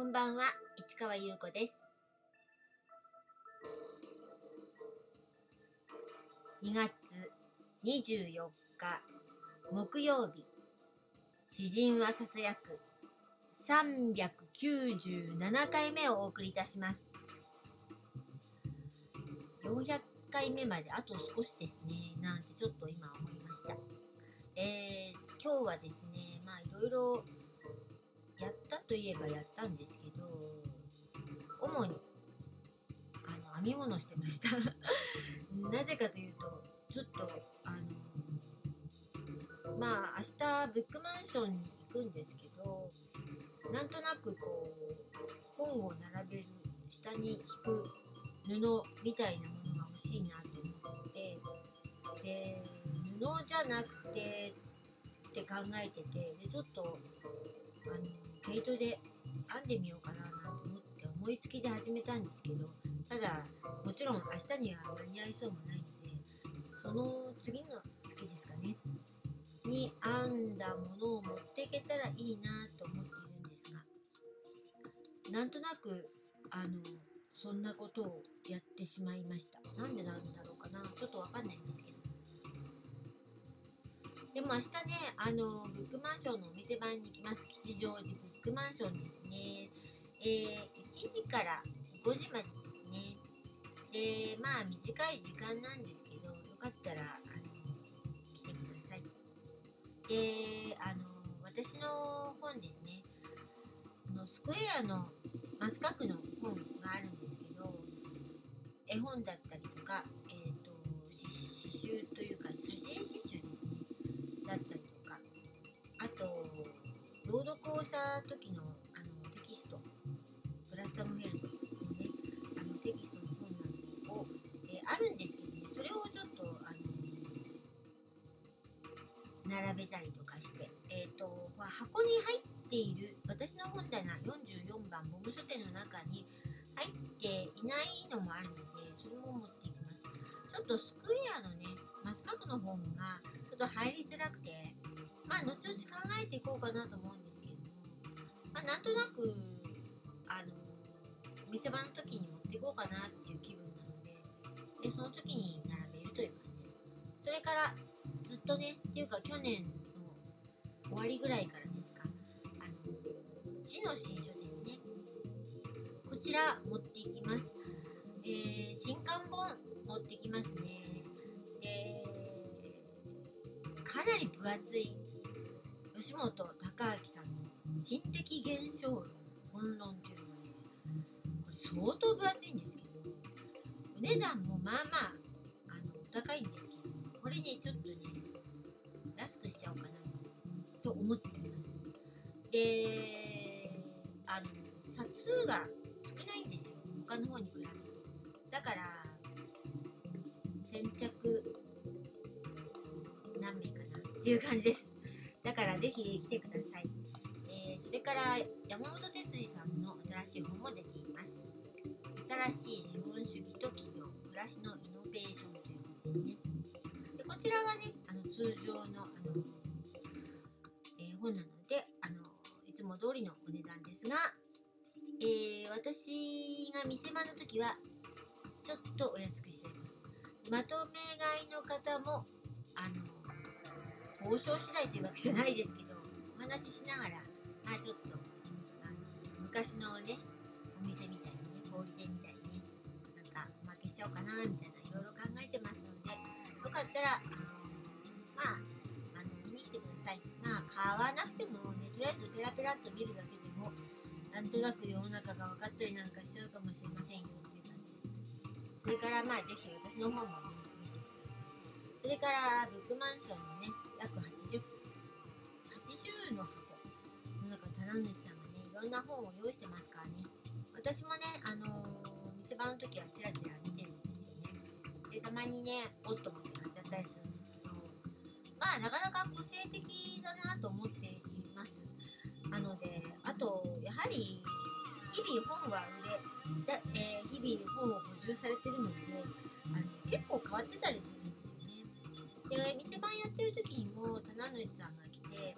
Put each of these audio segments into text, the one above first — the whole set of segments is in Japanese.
こんばんは、市川優子です。2月24日木曜日、詩人はささやく397回目をお送りいたします。400回目まであと少しですね、なんてちょっと今思いました。えー、今日はですね、まあいろいろといえばやったんですけど、主にあの編み物してました。なぜかというと、ちょっとあのまあ明日ブックマンションに行くんですけど、なんとなくこう本を並べる下に引く布みたいなものが欲しいなと思ってで布じゃなくてって考えててでちょっとあの毛糸で編んでみようかななんて思って思いつきで始めたんですけどただもちろん明日には間に合いそうもないのでその次の月ですかねに編んだものを持っていけたらいいなと思っているんですがなんとなくあのそんなことをやってしまいました。なんでなんだろうかな。ちょっとわかんないんですけど。でも明日ねあのブックマンションのお店番に行きます吉祥寺ブックマンションですね。えー、1時から5時までですね。でまあ短い時間なんですけどよかったらあの来てください。であの私の本ですね。のスクエアの真四角の本があるんですけど絵本だったりとか、えー、と詩詩集という朗読をした時のあのテキスト。ブラッサムヘルのねあのテキストの本などを、えーあるんですけどねそれをちょっとあの並べたりとかして、えー、とまあ箱に入っている私の本棚44番ボム書店の中に入っていないのもあるのでそれも持っていきます。ちょっとスクエアのね真四角の本がちょっと入りえていこうかなと思うんですけれどもまあなんとなくあのお店番の時に持っていこうかなっていう気分なのででその時に並べるという感じですそれからずっとねっていうか去年の終わりぐらいからですかあの字の新書ですね。こちら持っていきます、えー新刊本持ってきますね。でかなり分厚い吉本隆明さんの心的現象論本論っていうのがね相当分厚いんですけどお値段もまあまああのお高いんですけどこれねちょっとね安くしちゃおうかなと思っていますであの冊数が少ないんですよ他の方に比べてだから先着何名かなっていう感じですだからぜひ来てください、えーそれから山本哲司さんの新しい本も出ています。新しい資本主義と企業暮らしのイノベーションという本ですね。でこちらはねあの通常のあの、えー本なのであのいつも通りのお値段ですが、えー私が店番の時はちょっとお安くしちゃいます。まとめ買いの方もあの交渉次第というわけじゃないですけどお話ししながらあちょっとあの昔のねお店みたいにね小売店みたいにねなんかおまけしちゃおうかなみたいないろいろ考えてますのでよかったらまああの見に来てください。まあ買わなくてもねとりあえずペラペラっと見るだけでもなんとなく世の中が分かったりなんかしちゃうかもしれませんよっていう感じですそれからまあぜひ私の方もね見てください。それからブックマンションのね約80 80の箱の中棚主さんがねいろんな本を用意してますからね。私もねあのー店番の時はチラチラ見てるんですよね。でたまにねおっと思って買っちゃったりするんですけどまあなかなか個性的だなと思っています。なのであとやはり日々本は売れだ、えー日々本を補充されてるのであの結構変わってたりするんですで店番やってる時にも棚主さんが来て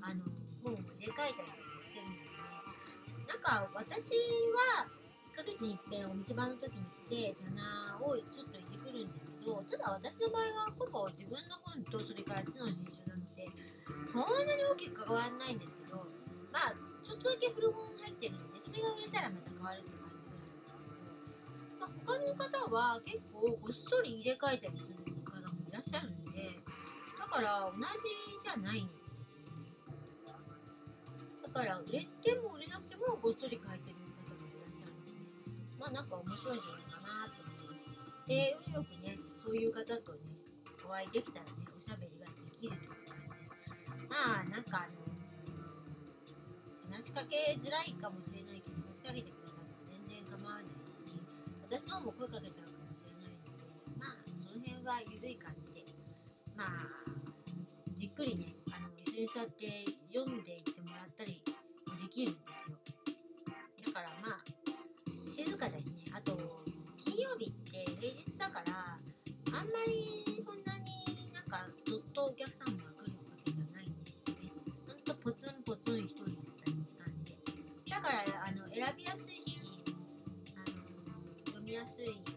あの本を入れ替えたりとかしてるので、ね、なんか私は1ヶ月に一遍お店番の時に来て棚をちょっといじくるんですけどただ私の場合はほぼ自分の本とそれから知の新種なのでそんなに大きく関わらないんですけどまあちょっとだけ古本入ってるんでそれが売れたらまた変わるって感じぐらいなんですけど、まあ、他の方は結構ごっそり入れ替えたりするいらっしゃるんでだから同じじゃないんですよね。だから売れても売れなくてもごっそり書いてる方もいらっしゃるんでまあなんか面白いんじゃないかなと思います。で運よくねそういう方とねお会いできたらねおしゃべりができるという感じです。まあなんかあの話しかけづらいかもしれないけど話しかけてくださって全然構わないし私の方も声かけちゃうかもしれないのでまあその辺は緩い感じ。まあじっくりねあの一緒に座って読んでいってもらったりもできるんですよ。だからまあ静かだしね。あと金曜日って平日だからあんまりそんなになんかずっとお客さんが来るわけじゃないんですよね。ほんとポツンポツン一人みたいな感じでだからあの選びやすいしあの読みやすい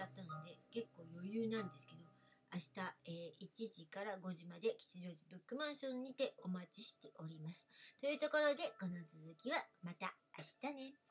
ちゃったので結構余裕なんですけど明日、えー1時から5時まで吉祥寺ブックマンションにてお待ちしております。というところでこの続きはまた明日ね。